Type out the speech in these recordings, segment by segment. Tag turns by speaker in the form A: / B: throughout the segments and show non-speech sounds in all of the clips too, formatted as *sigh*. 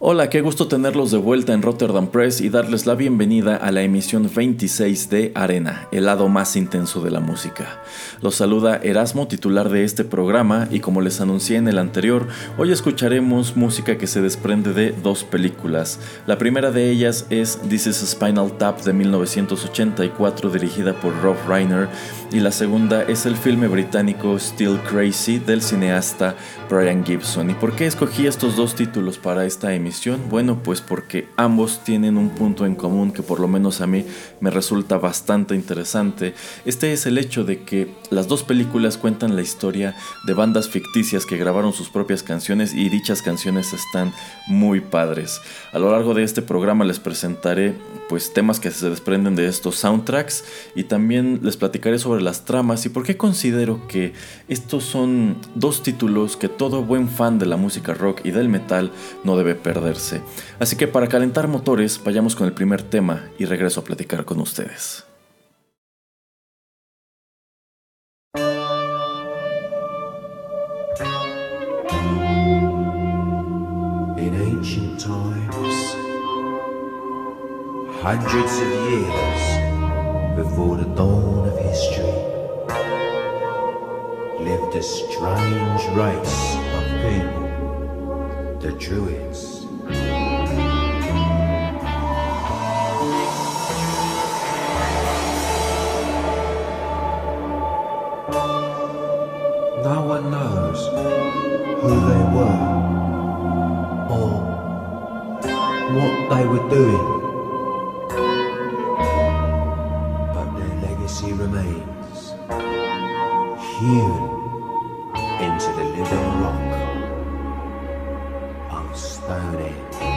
A: Hola, qué gusto tenerlos de vuelta en Rotterdam Press y darles la bienvenida a la emisión 26 de Arena, el lado más intenso de la música. Los saluda Erasmo, titular de este programa, y como les anuncié en el anterior, hoy escucharemos música que se desprende de dos películas. La primera de ellas es This is a Spinal Tap de 1984, dirigida por Rob Reiner, y la segunda es el filme británico Still Crazy del cineasta Brian Gibson. ¿Y por qué escogí estos dos títulos para esta emisión? Bueno, pues porque ambos tienen un punto en común que por lo menos a mí me resulta bastante interesante. Este es el hecho de que las dos películas cuentan la historia de bandas ficticias que grabaron sus propias canciones y dichas canciones están muy padres. A lo largo de este programa les presentaré pues temas que se desprenden de estos soundtracks y también les platicaré sobre las tramas y por qué considero que estos son dos títulos que todo buen fan de la música rock y del metal no debe perderse. Así que para calentar motores, vayamos con el primer tema y regreso a platicar con ustedes.
B: Hundreds of years before the dawn of history, lived a strange race of people, the Druids. No one knows who they were or what they were doing. Remains hewn into the living rock of Stonehenge.
C: Stonehenge,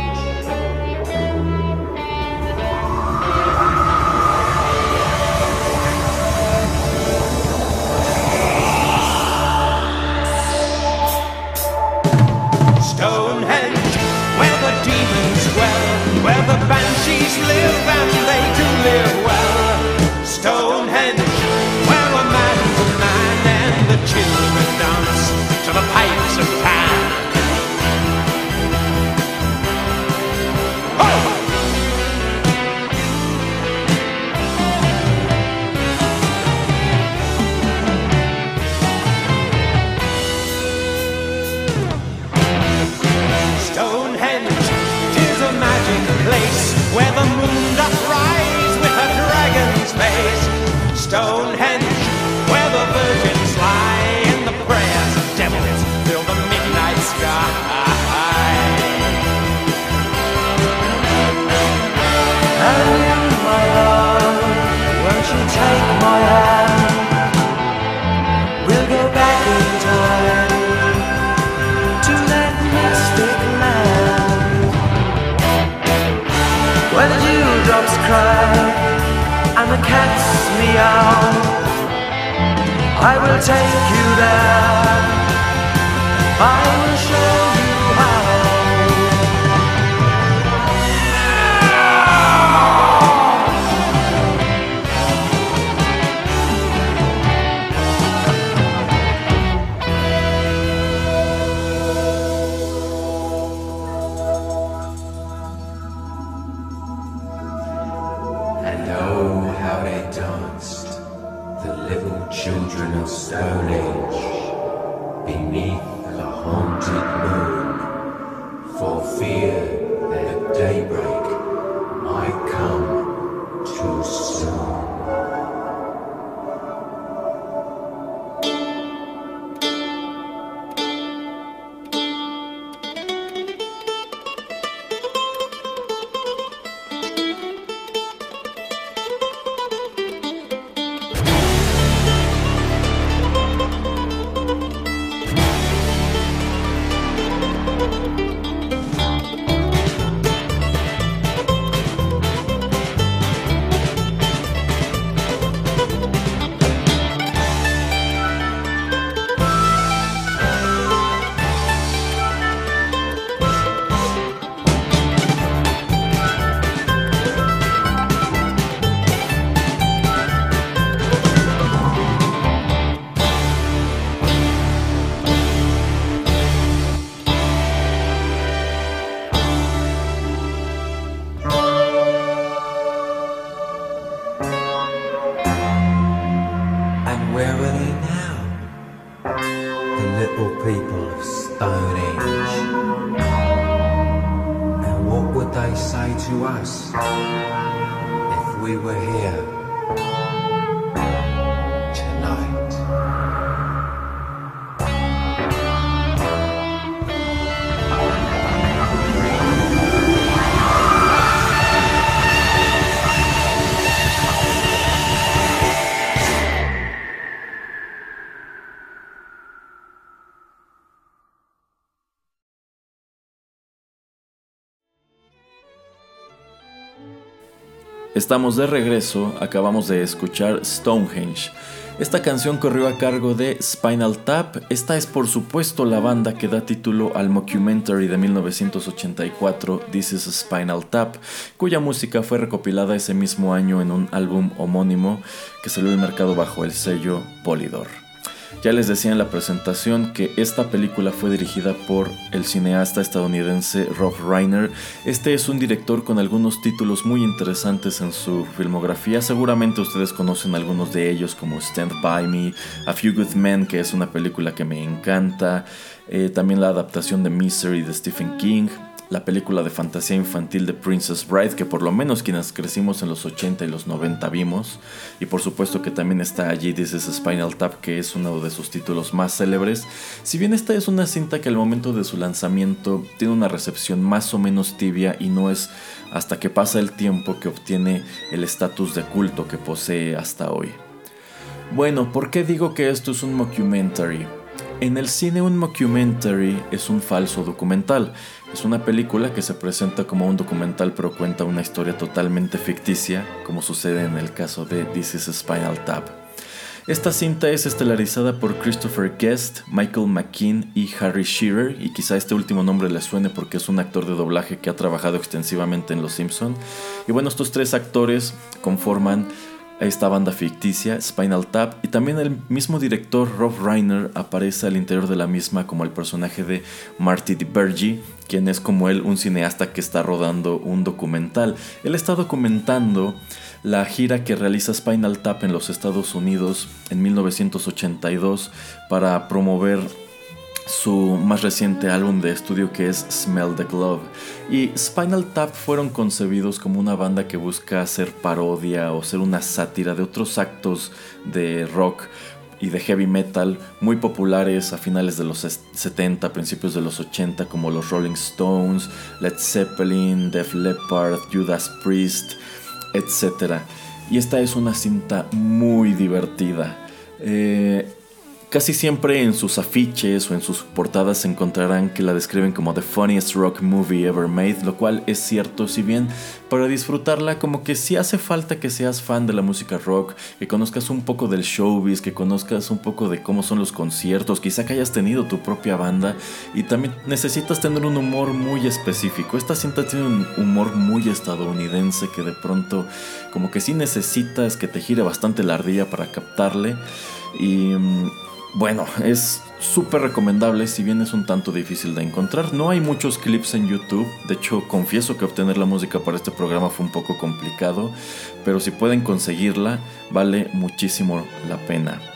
D: cry and the cats meow. I will take you there. I will show
A: Estamos de regreso, acabamos de escuchar Stonehenge. Esta canción corrió a cargo de Spinal Tap. Esta es por supuesto la banda que da título al mockumentary de 1984 This is Spinal Tap, cuya música fue recopilada ese mismo año en un álbum homónimo que salió al mercado bajo el sello Polydor. Ya les decía en la presentación que esta película fue dirigida por el cineasta estadounidense Rob Reiner. Este es un director con algunos títulos muy interesantes en su filmografía. Seguramente ustedes conocen algunos de ellos como Stand By Me, A Few Good Men, que es una película que me encanta. Eh, también la adaptación de Misery de Stephen King la película de fantasía infantil de Princess Bride, que por lo menos quienes crecimos en los 80 y los 90 vimos, y por supuesto que también está allí This is Spinal Tap, que es uno de sus títulos más célebres. Si bien esta es una cinta que al momento de su lanzamiento tiene una recepción más o menos tibia y no es hasta que pasa el tiempo que obtiene el estatus de culto que posee hasta hoy. Bueno, ¿por qué digo que esto es un mockumentary? En el cine un mockumentary es un falso documental. Es una película que se presenta como un documental pero cuenta una historia totalmente ficticia, como sucede en el caso de This is Spinal Tap. Esta cinta es estelarizada por Christopher Guest, Michael McKean y Harry Shearer, y quizá este último nombre le suene porque es un actor de doblaje que ha trabajado extensivamente en Los Simpson. Y bueno, estos tres actores conforman esta banda ficticia, Spinal Tap, y también el mismo director Rob Reiner aparece al interior de la misma como el personaje de Marty DiBergi, quien es como él un cineasta que está rodando un documental. Él está documentando la gira que realiza Spinal Tap en los Estados Unidos en 1982 para promover su más reciente álbum de estudio que es Smell the Glove. Y Spinal Tap fueron concebidos como una banda que busca hacer parodia o ser una sátira de otros actos de rock y de heavy metal muy populares a finales de los 70, principios de los 80 como los Rolling Stones, Led Zeppelin, Def Leppard, Judas Priest, etc. Y esta es una cinta muy divertida. Eh, Casi siempre en sus afiches o en sus portadas encontrarán que la describen como the funniest rock movie ever made, lo cual es cierto, si bien para disfrutarla como que sí hace falta que seas fan de la música rock, que conozcas un poco del showbiz, que conozcas un poco de cómo son los conciertos, quizá que hayas tenido tu propia banda y también necesitas tener un humor muy específico. Esta cinta tiene un humor muy estadounidense que de pronto como que sí necesitas que te gire bastante la ardilla para captarle y mm, bueno, es súper recomendable si bien es un tanto difícil de encontrar. No hay muchos clips en YouTube, de hecho confieso que obtener la música para este programa fue un poco complicado, pero si pueden conseguirla vale muchísimo la pena.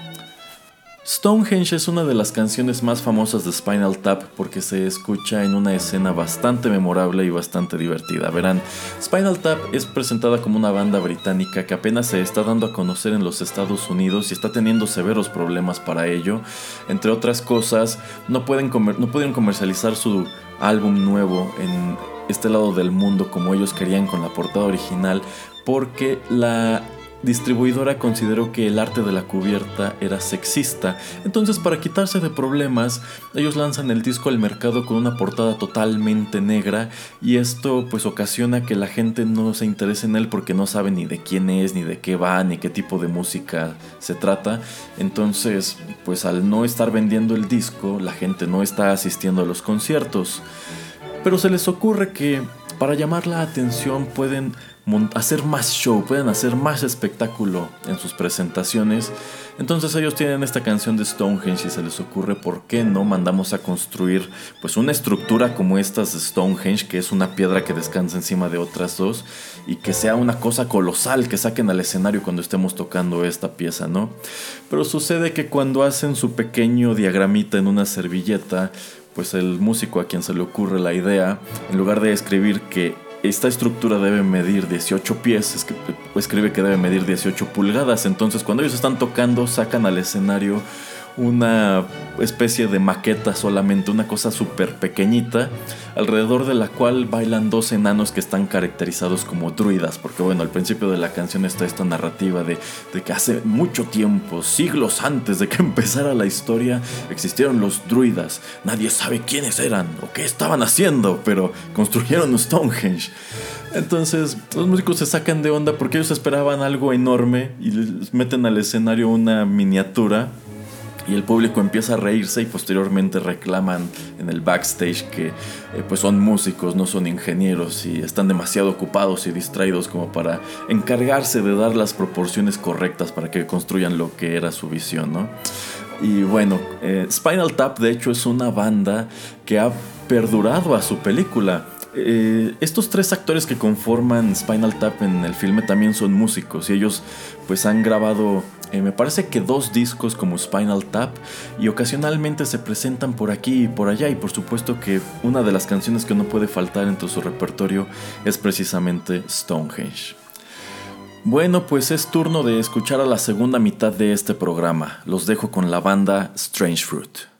A: Stonehenge es una de las canciones más famosas de Spinal Tap porque se escucha en una escena bastante memorable y bastante divertida. Verán, Spinal Tap es presentada como una banda británica que apenas se está dando a conocer en los Estados Unidos y está teniendo severos problemas para ello. Entre otras cosas, no pueden, no pueden comercializar su álbum nuevo en este lado del mundo como ellos querían con la portada original porque la distribuidora consideró que el arte de la cubierta era sexista. Entonces, para quitarse de problemas, ellos lanzan el disco al mercado con una portada totalmente negra y esto pues ocasiona que la gente no se interese en él porque no sabe ni de quién es, ni de qué va, ni qué tipo de música se trata. Entonces, pues al no estar vendiendo el disco, la gente no está asistiendo a los conciertos. Pero se les ocurre que para llamar la atención pueden hacer más show, pueden hacer más espectáculo en sus presentaciones. Entonces ellos tienen esta canción de Stonehenge y se les ocurre por qué no mandamos a construir pues una estructura como estas de Stonehenge, que es una piedra que descansa encima de otras dos y que sea una cosa colosal que saquen al escenario cuando estemos tocando esta pieza, ¿no? Pero sucede que cuando hacen su pequeño diagramita en una servilleta, pues el músico a quien se le ocurre la idea, en lugar de escribir que esta estructura debe medir 18 pies, escribe que debe medir 18 pulgadas, entonces cuando ellos están tocando sacan al escenario una especie de maqueta solamente, una cosa súper pequeñita, alrededor de la cual bailan dos enanos que están caracterizados como druidas, porque bueno, al principio de la canción está esta narrativa de, de, que hace mucho tiempo, siglos antes de que *laughs* empezara la historia, existieron los druidas, nadie sabe quiénes eran o qué estaban haciendo, pero construyeron Stonehenge. Entonces los músicos se sacan de onda porque ellos esperaban algo enorme y les meten al escenario una miniatura y el público empieza a reírse y posteriormente reclaman en el backstage que eh, pues son músicos, no son ingenieros y están demasiado ocupados y distraídos como para encargarse de dar las proporciones correctas para que construyan lo que era su visión, ¿no? Y bueno, eh, Spinal Tap de hecho es una banda que ha perdurado a su película. Eh, estos tres actores que conforman Spinal Tap en el filme también son músicos y ellos pues han grabado eh, me parece que dos discos como Spinal Tap y ocasionalmente se presentan por aquí y por allá y por supuesto que una de las canciones que no puede faltar entre su repertorio es precisamente Stonehenge. Bueno, pues es turno de escuchar a la segunda mitad de este programa. Los dejo con la banda Strange Fruit.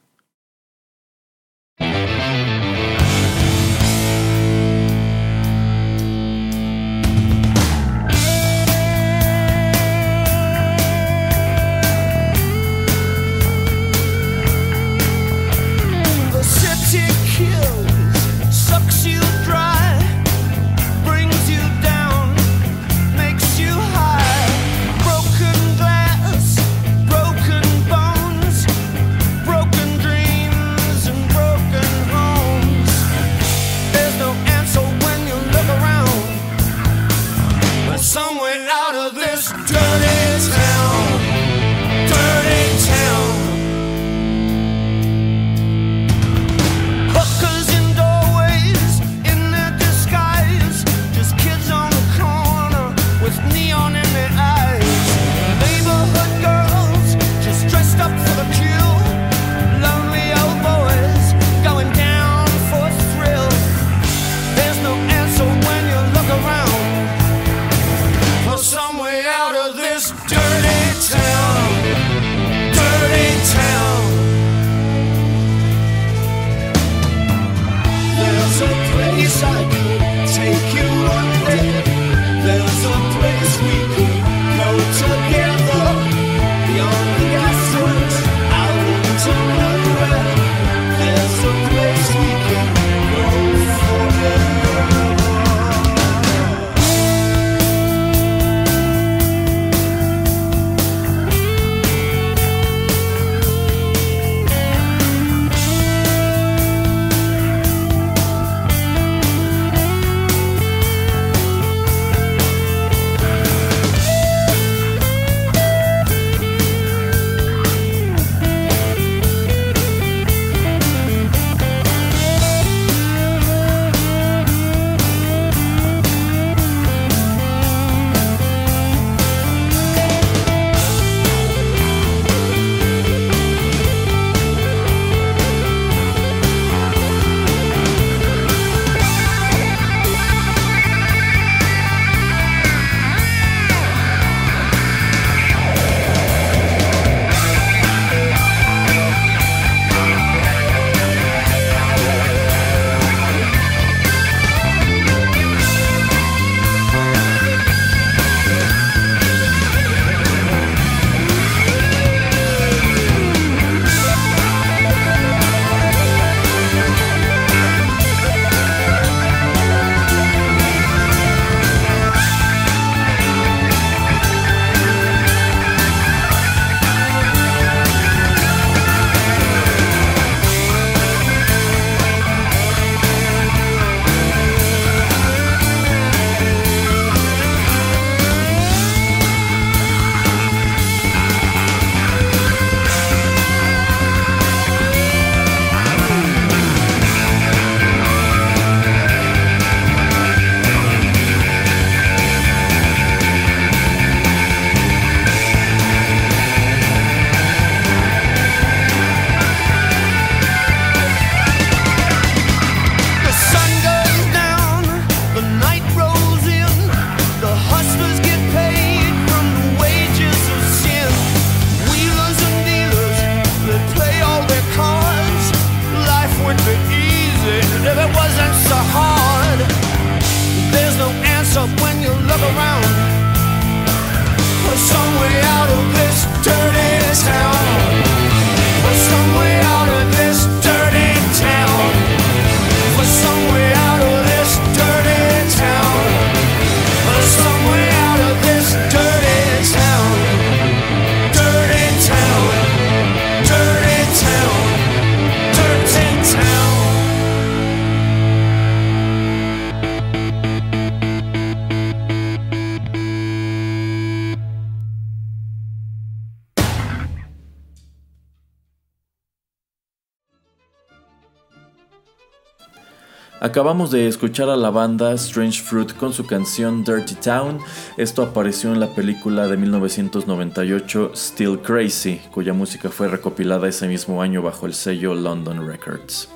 A: Acabamos de escuchar a la banda Strange Fruit con su canción Dirty Town. Esto apareció en la película de 1998 Still Crazy, cuya música fue recopilada ese mismo año bajo el sello London Records.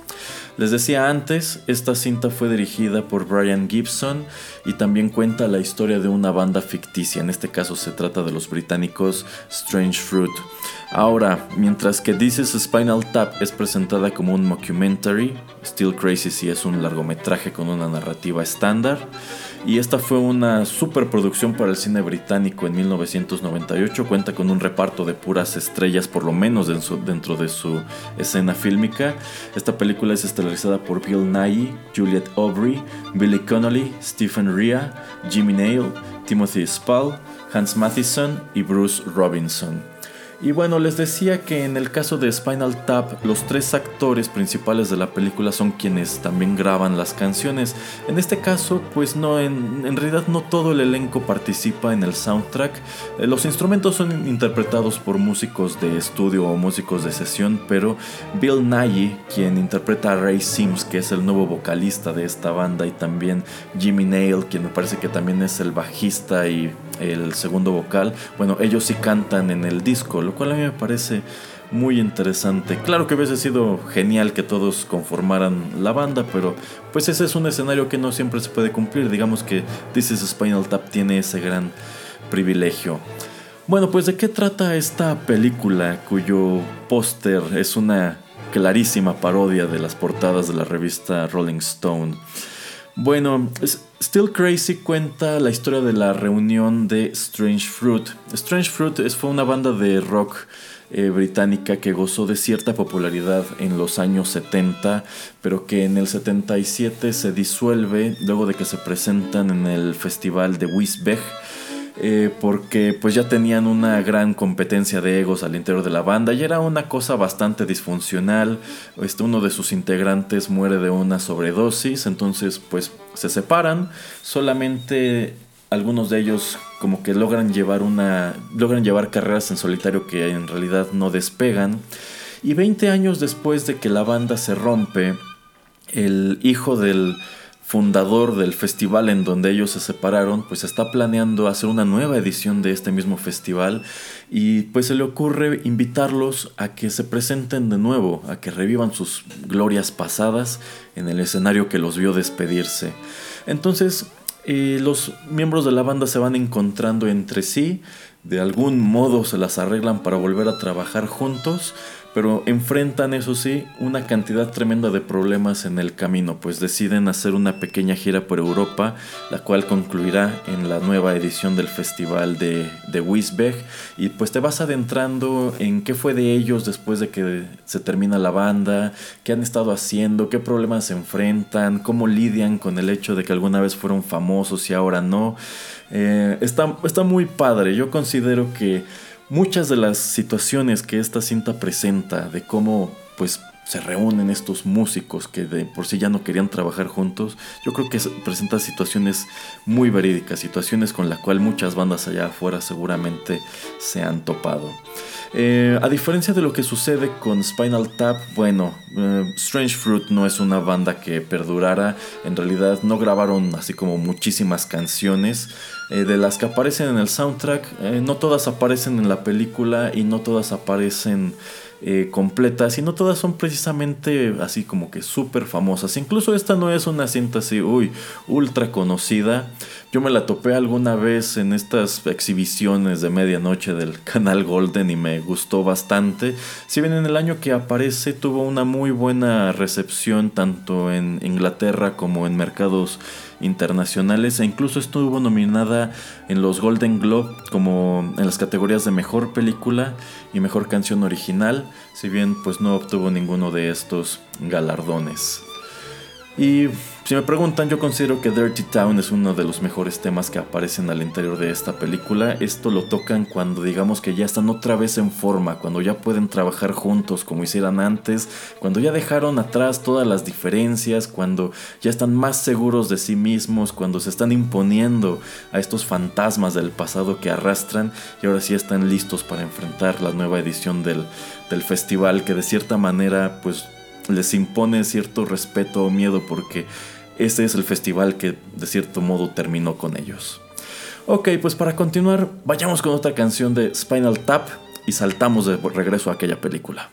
A: Les decía antes, esta cinta fue dirigida por Brian Gibson y también cuenta la historia de una banda ficticia, en este caso se trata de los británicos Strange Fruit. Ahora, mientras que This is Spinal Tap es presentada como un mockumentary, Still Crazy sí es un largometraje con una narrativa estándar, y esta fue una superproducción para el cine británico en 1998, cuenta con un reparto de puras estrellas por lo menos dentro de su escena fílmica. Esta película es estelarizada por Bill Nighy, Juliette Aubrey, Billy Connolly, Stephen Rea, Jimmy Nail, Timothy Spall, Hans Matheson y Bruce Robinson. Y bueno, les decía que en el caso de Spinal Tap, los tres actores principales de la película son quienes también graban las canciones. En este caso, pues no, en, realidad no todo el elenco participa en el soundtrack. Eh, Los instrumentos son interpretados por músicos de estudio o músicos de sesión, pero Bill Nighy, quien interpreta a Ray Sims, que es el nuevo vocalista de esta banda, y también Jimmy Nail, quien me parece que también es el bajista y el segundo vocal, bueno, ellos sí cantan en el disco, lo cual a mí me parece muy interesante. Claro que hubiese sido genial que todos conformaran la banda, pero pues ese es un escenario que no siempre se puede cumplir. Digamos que This is Spinal Tap tiene ese gran privilegio. Bueno, pues de qué trata esta película cuyo póster es una clarísima parodia de las portadas de la revista Rolling Stone. Bueno, Still Crazy cuenta la historia de la reunión de Strange Fruit. Strange Fruit fue una banda de rock eh, británica que gozó de cierta popularidad en los años 70, pero que en el 77 se disuelve luego de que se presentan en el festival de Wisbech. Eh, porque pues ya tenían una gran competencia de egos al interior de la banda y era una cosa bastante disfuncional. Este, uno de sus integrantes muere de una sobredosis, entonces pues se separan. Solamente algunos de ellos como que logran llevar una logran llevar carreras en solitario que en realidad no despegan. Y 20 años después de que la banda se rompe, el hijo del fundador del festival en donde ellos se separaron, pues está planeando hacer una nueva edición de este mismo festival y pues se le ocurre invitarlos a que se presenten de nuevo, a que revivan sus glorias pasadas en el escenario que los vio despedirse. Entonces, eh, los miembros de la banda se van encontrando entre sí, de algún modo se las arreglan para volver a trabajar juntos, pero enfrentan, eso sí, una cantidad tremenda de problemas en el camino, pues deciden hacer una pequeña gira por Europa, la cual concluirá en la nueva edición del festival de, de y pues te vas adentrando en qué fue de ellos después de que se termina la banda, qué han estado haciendo, qué problemas se enfrentan, cómo lidian con el hecho de que alguna vez fueron famosos y ahora no. Eh, está, está muy padre, yo considero que muchas de las situaciones que esta cinta presenta de cómo pues se reúnen estos músicos que de por sí ya no querían trabajar juntos, yo creo que se- presenta situaciones muy verídicas, situaciones con las cuales muchas bandas allá afuera seguramente se han topado. Eh, a diferencia de lo que sucede con Spinal Tap, bueno, eh, Strange Fruit no es una banda que perdurara, en realidad no grabaron así como muchísimas canciones, eh, de las que aparecen en el soundtrack, eh, no todas aparecen en la película y no todas aparecen eh, completas y no todas son precisamente así como que súper famosas. Incluso esta no es una cinta así, uy, ultra conocida. Yo me la topé alguna vez en estas exhibiciones de medianoche del canal Golden y me gustó bastante. Si bien en el año que aparece tuvo una muy buena recepción tanto en Inglaterra como en mercados internacionales e incluso estuvo nominada en los Golden Globe como en las categorías de mejor película y mejor canción original, si bien pues no obtuvo ninguno de estos galardones. Y si me preguntan, yo considero que Dirty Town es uno de los mejores temas que aparecen al interior de esta película. Esto lo tocan cuando digamos que ya están otra vez en forma, cuando ya pueden trabajar juntos como hicieran antes, cuando ya dejaron atrás todas las diferencias, cuando ya están más seguros de sí mismos, cuando se están imponiendo a estos fantasmas del pasado que arrastran y ahora sí están listos para enfrentar la nueva edición del, del festival que de cierta manera pues les impone cierto respeto o miedo porque este es el festival que de cierto modo terminó con ellos. Ok, pues para continuar, vayamos con otra canción de Spinal Tap y saltamos de regreso a aquella película.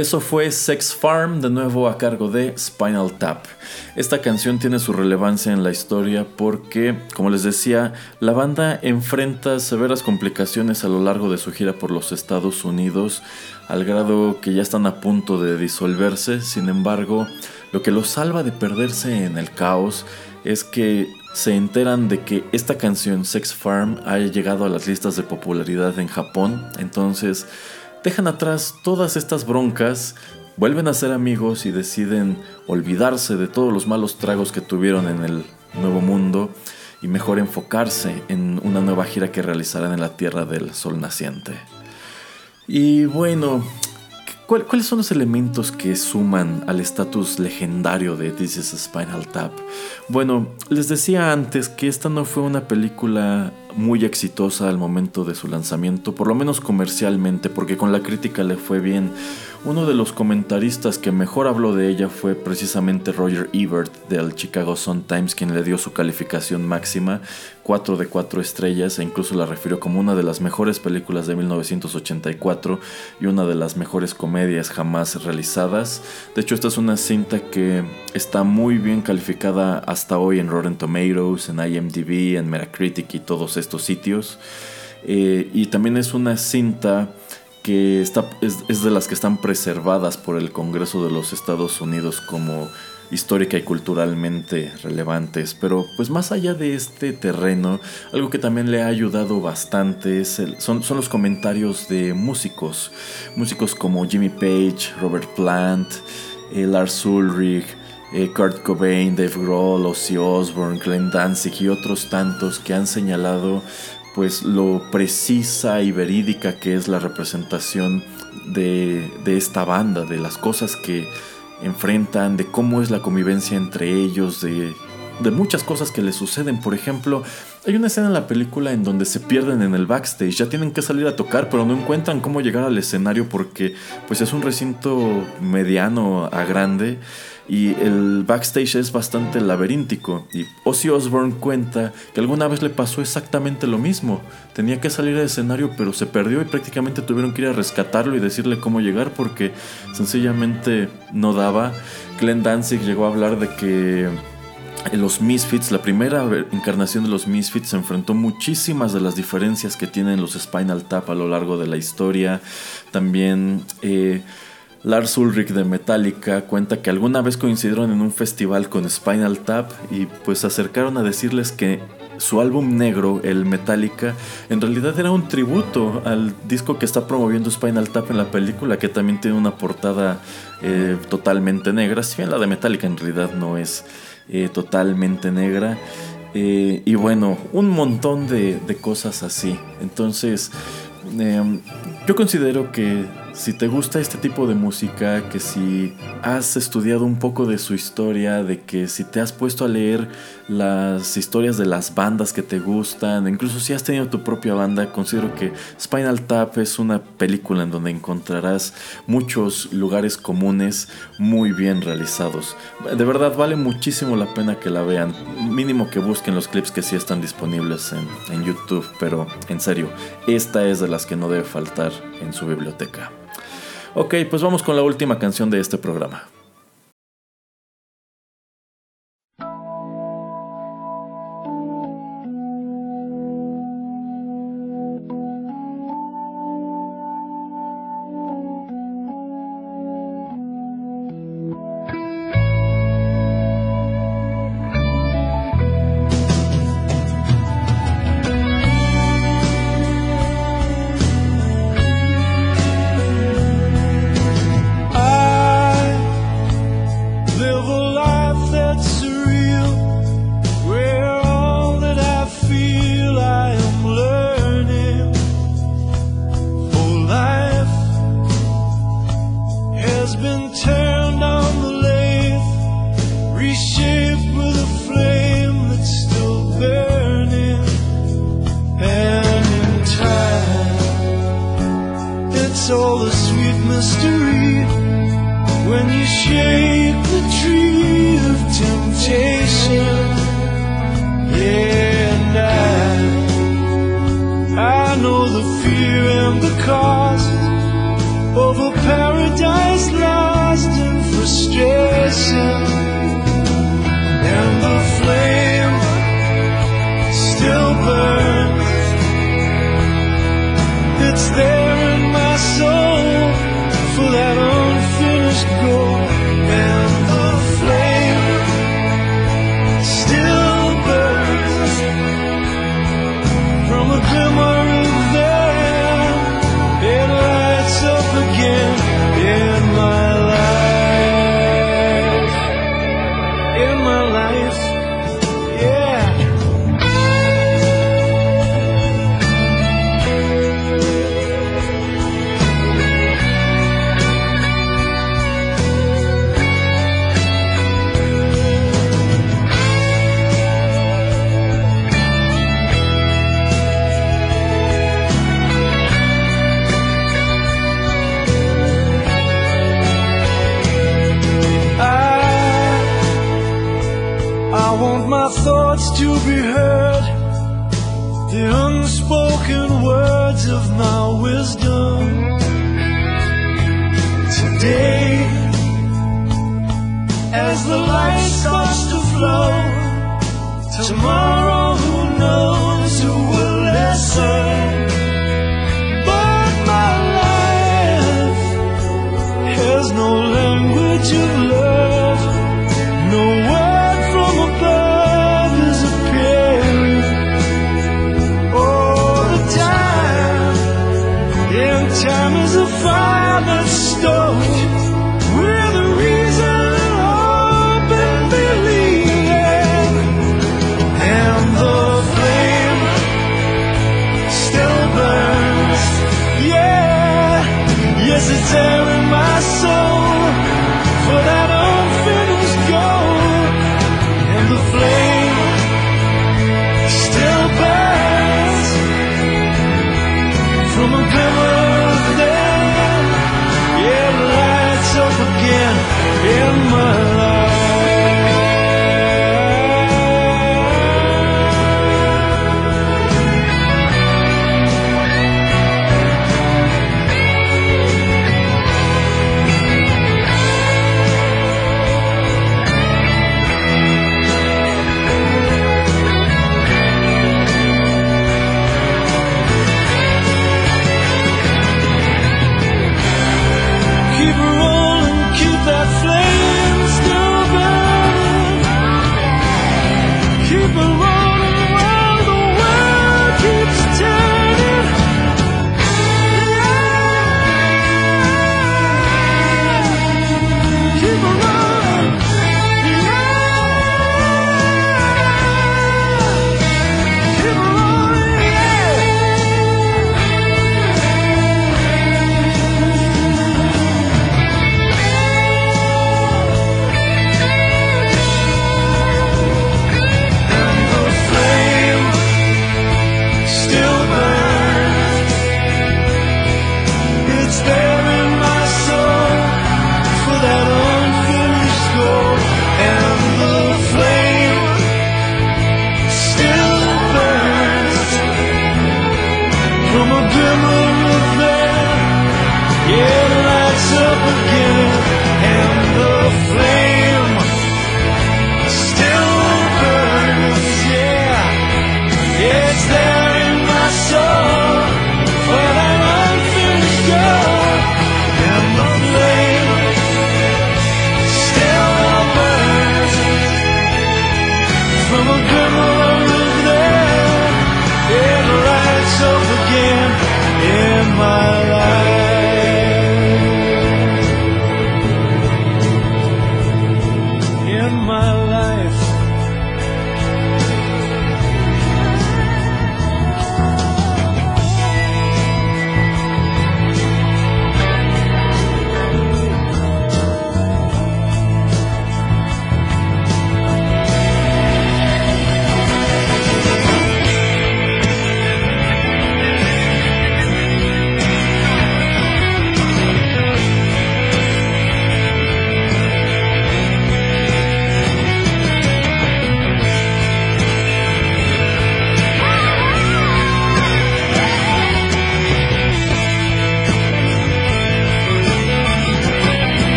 A: Eso fue Sex Farm, de nuevo a cargo de Spinal Tap. Esta canción tiene su relevancia en la historia porque, como les decía, la banda enfrenta severas complicaciones a lo largo de su gira por los Estados Unidos, al grado que ya están a punto de disolverse. Sin embargo, lo que los salva de perderse en el caos es que se enteran de que esta canción Sex Farm haya llegado a las listas de popularidad en Japón. Entonces, dejan atrás todas estas broncas, vuelven a ser amigos y deciden olvidarse de todos los malos tragos que tuvieron en el nuevo mundo y mejor enfocarse en una nueva gira que realizarán en la Tierra del Sol Naciente. Y bueno, ¿cuáles son los elementos que suman al estatus legendario de This is Spinal Tap? Bueno, les decía antes que esta no fue una película muy exitosa al momento de su lanzamiento, por lo menos comercialmente, porque con la crítica le fue bien. Uno de los comentaristas que mejor habló de ella fue precisamente Roger Ebert del Chicago Sun-Times, quien le dio su calificación máxima, 4 de 4 estrellas, e incluso la refirió como una de las mejores películas de 1984 y una de las mejores comedias jamás realizadas. De hecho, esta es una cinta que está muy bien calificada hasta hoy en Rotten Tomatoes, en IMDb, en Metacritic y todos estos sitios. Eh, y también es una cinta que está, es, de las que están preservadas por el Congreso de los Estados Unidos como histórica y culturalmente relevantes. Pero pues más allá de este terreno, algo que también le ha ayudado bastante son, son los comentarios de músicos. Músicos como Jimmy Page, Robert Plant, eh, Lars Ulrich, eh, Kurt Cobain, Dave Grohl, Ozzy Osbourne, Glenn Danzig y otros tantos que han señalado pues lo precisa y verídica que es la representación de, esta banda, de las cosas que enfrentan, de cómo es la convivencia entre ellos, de, de muchas cosas que les suceden. Por ejemplo, hay una escena en la película en donde se pierden en el backstage, ya tienen que salir a tocar, pero no encuentran cómo llegar al escenario porque pues es un recinto mediano a grande y el backstage es bastante laberíntico. Y Ozzy Osbourne cuenta que alguna vez le pasó exactamente lo mismo. Tenía que salir al escenario, pero se perdió y prácticamente tuvieron que ir a rescatarlo y decirle cómo llegar porque sencillamente no daba. Glenn Danzig llegó a hablar de que los Misfits, la primera encarnación de los Misfits, se enfrentó muchísimas de las diferencias que tienen los Spinal Tap a lo largo de la historia. También. Eh, Lars Ulrich de Metallica cuenta que alguna vez coincidieron en un festival con Spinal Tap y pues se acercaron a decirles que su álbum negro, el Metallica, en realidad era un tributo al disco que está promoviendo Spinal Tap en la película, que también tiene una portada eh, totalmente negra, si bien la de Metallica en realidad no es eh, totalmente negra. Eh, y bueno, un montón de, de cosas así. Entonces, yo considero que si te gusta este tipo de música, que si has estudiado un poco de su historia, de que si te has puesto a leer las historias de las bandas que te gustan, incluso si has tenido tu propia banda, considero que Spinal Tap es una película en donde encontrarás muchos lugares comunes muy bien realizados. De verdad vale muchísimo la pena que la vean, mínimo que busquen los clips que sí están disponibles en, en YouTube, pero en serio, esta es de las que no debe faltar en su biblioteca. Ok, pues vamos con la última canción de este programa.
E: sweet mystery when you shake the tree of temptation. Yeah, and I, I know the fear and the cost of a paradise lost in frustration. my thoughts to be heard, the unspoken words of my wisdom. Today, as the light starts to flow, tomorrow who knows who will listen. But my life has no language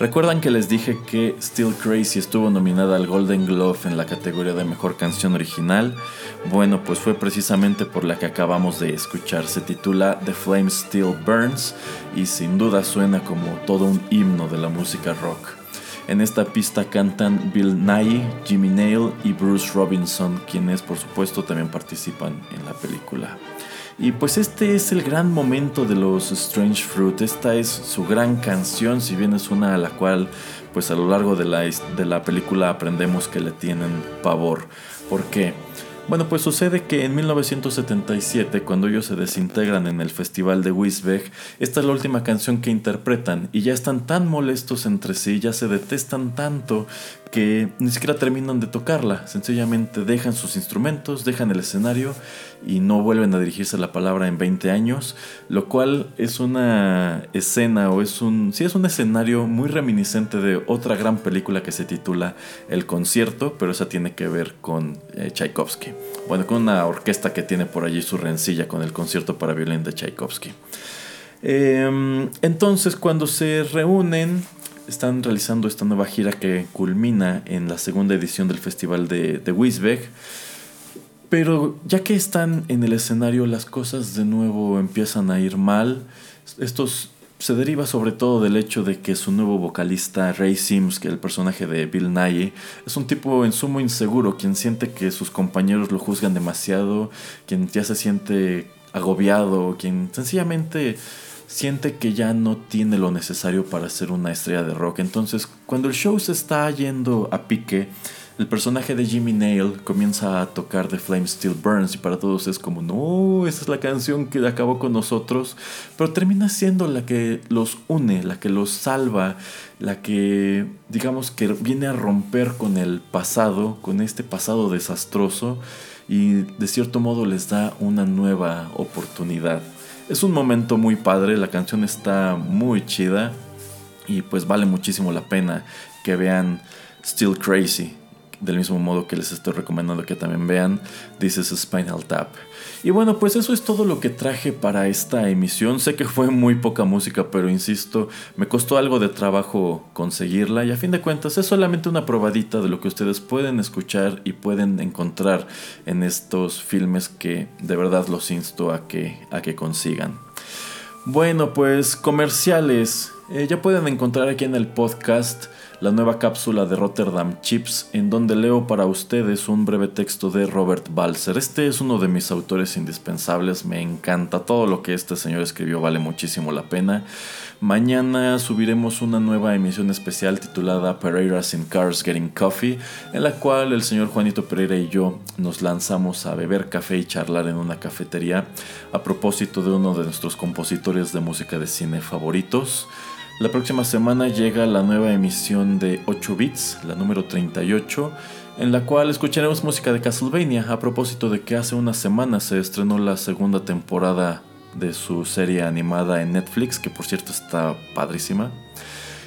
A: ¿Recuerdan que les dije que Still Crazy estuvo nominada al Golden Glove en la categoría de Mejor Canción Original? Bueno, pues fue precisamente por la que acabamos de escuchar. Se titula The Flame Still Burns y sin duda suena como todo un himno de la música rock. En esta pista cantan Bill Nye, Jimmy Nail y Bruce Robinson, quienes por supuesto también participan en la película. Y pues este es el gran momento de los Strange Fruit, esta es su gran canción, si bien es una a la cual pues a lo largo de la, de la película aprendemos que le tienen pavor. ¿Por qué? Bueno, pues sucede que en 1977, cuando ellos se desintegran en el Festival de Wisbech, esta es la última canción que interpretan y ya están tan molestos entre sí, ya se detestan tanto que ni siquiera terminan de tocarla, sencillamente dejan sus instrumentos, dejan el escenario y no vuelven a dirigirse la palabra en 20 años, lo cual es una escena o es un sí es un escenario muy reminiscente de otra gran película que se titula El concierto, pero esa tiene que ver con eh, Tchaikovsky. Bueno, con una orquesta que tiene por allí su rencilla con el concierto para violín de Tchaikovsky. Em, entonces, cuando se reúnen, están realizando esta nueva gira que culmina en la segunda edición del Festival de, de Wisbech. Pero ya que están en el escenario, las cosas de nuevo empiezan a ir mal. Esto se deriva sobre todo del hecho de que su nuevo vocalista, Ray Sims, que el personaje de Bill Nye, es un tipo en sumo inseguro, quien siente que sus compañeros lo juzgan demasiado, quien ya se siente agobiado, quien sencillamente siente que ya no tiene lo necesario para ser una estrella de rock. Entonces, cuando el show se está yendo a pique, el personaje de Jimmy Nail comienza a tocar The Flame Still Burns y para todos es como, no, esa es la canción que acabó con nosotros, pero termina siendo la que los une, la que los salva, la que digamos que viene a romper con el pasado, con este pasado desastroso y de cierto modo les da una nueva oportunidad. Es un momento muy padre, la canción está muy chida y pues vale muchísimo la pena que vean Still Crazy del mismo modo que les estoy recomendando que también vean This is Spinal Tap. Y bueno, pues eso es todo lo que traje para esta emisión. Sé que fue muy poca música, pero insisto, me costó algo de trabajo conseguirla y a fin de cuentas es solamente una probadita de lo que ustedes pueden escuchar y pueden encontrar en estos filmes que de verdad los insto a que, a que consigan. Bueno, pues comerciales. Eh, ya pueden encontrar aquí en el podcast la nueva cápsula de Rotterdam Chips, en donde leo para ustedes un breve texto de Robert Balser. Este es uno de mis autores indispensables, me encanta todo lo que este señor escribió, vale muchísimo la pena. Mañana subiremos una nueva emisión especial titulada Pereiras in Cars Getting Coffee, en la cual el señor Juanito Pereira y yo nos lanzamos a beber café y charlar en una cafetería a propósito de uno de nuestros compositores de música de cine favoritos. La próxima semana llega la nueva emisión de 8 bits, la número 38, en la cual escucharemos música de Castlevania a propósito de que hace una semana se estrenó la segunda temporada de su serie animada en Netflix, que por cierto está padrísima.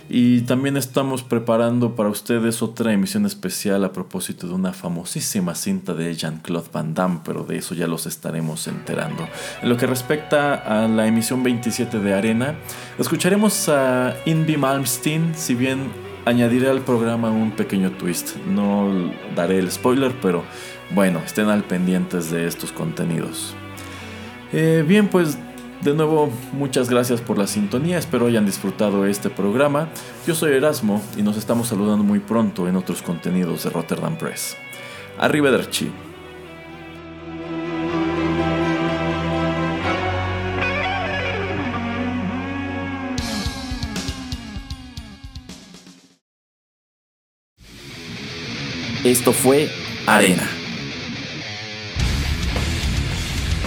A: Y también estamos preparando para ustedes otra emisión especial a propósito de una famosísima cinta de Jean-Claude Van Damme, pero de eso ya los estaremos enterando. En lo que respecta a la emisión 27 de Arena, escucharemos a Invi Malmsteen, si bien añadiré al programa un pequeño twist. No daré el spoiler, pero bueno, estén al pendientes de estos contenidos. Eh, bien, pues de nuevo, muchas gracias por la sintonía, espero hayan disfrutado este programa. Yo soy Erasmo y nos estamos saludando muy pronto en otros contenidos de Rotterdam Press. Arrivederci. Esto fue Arena.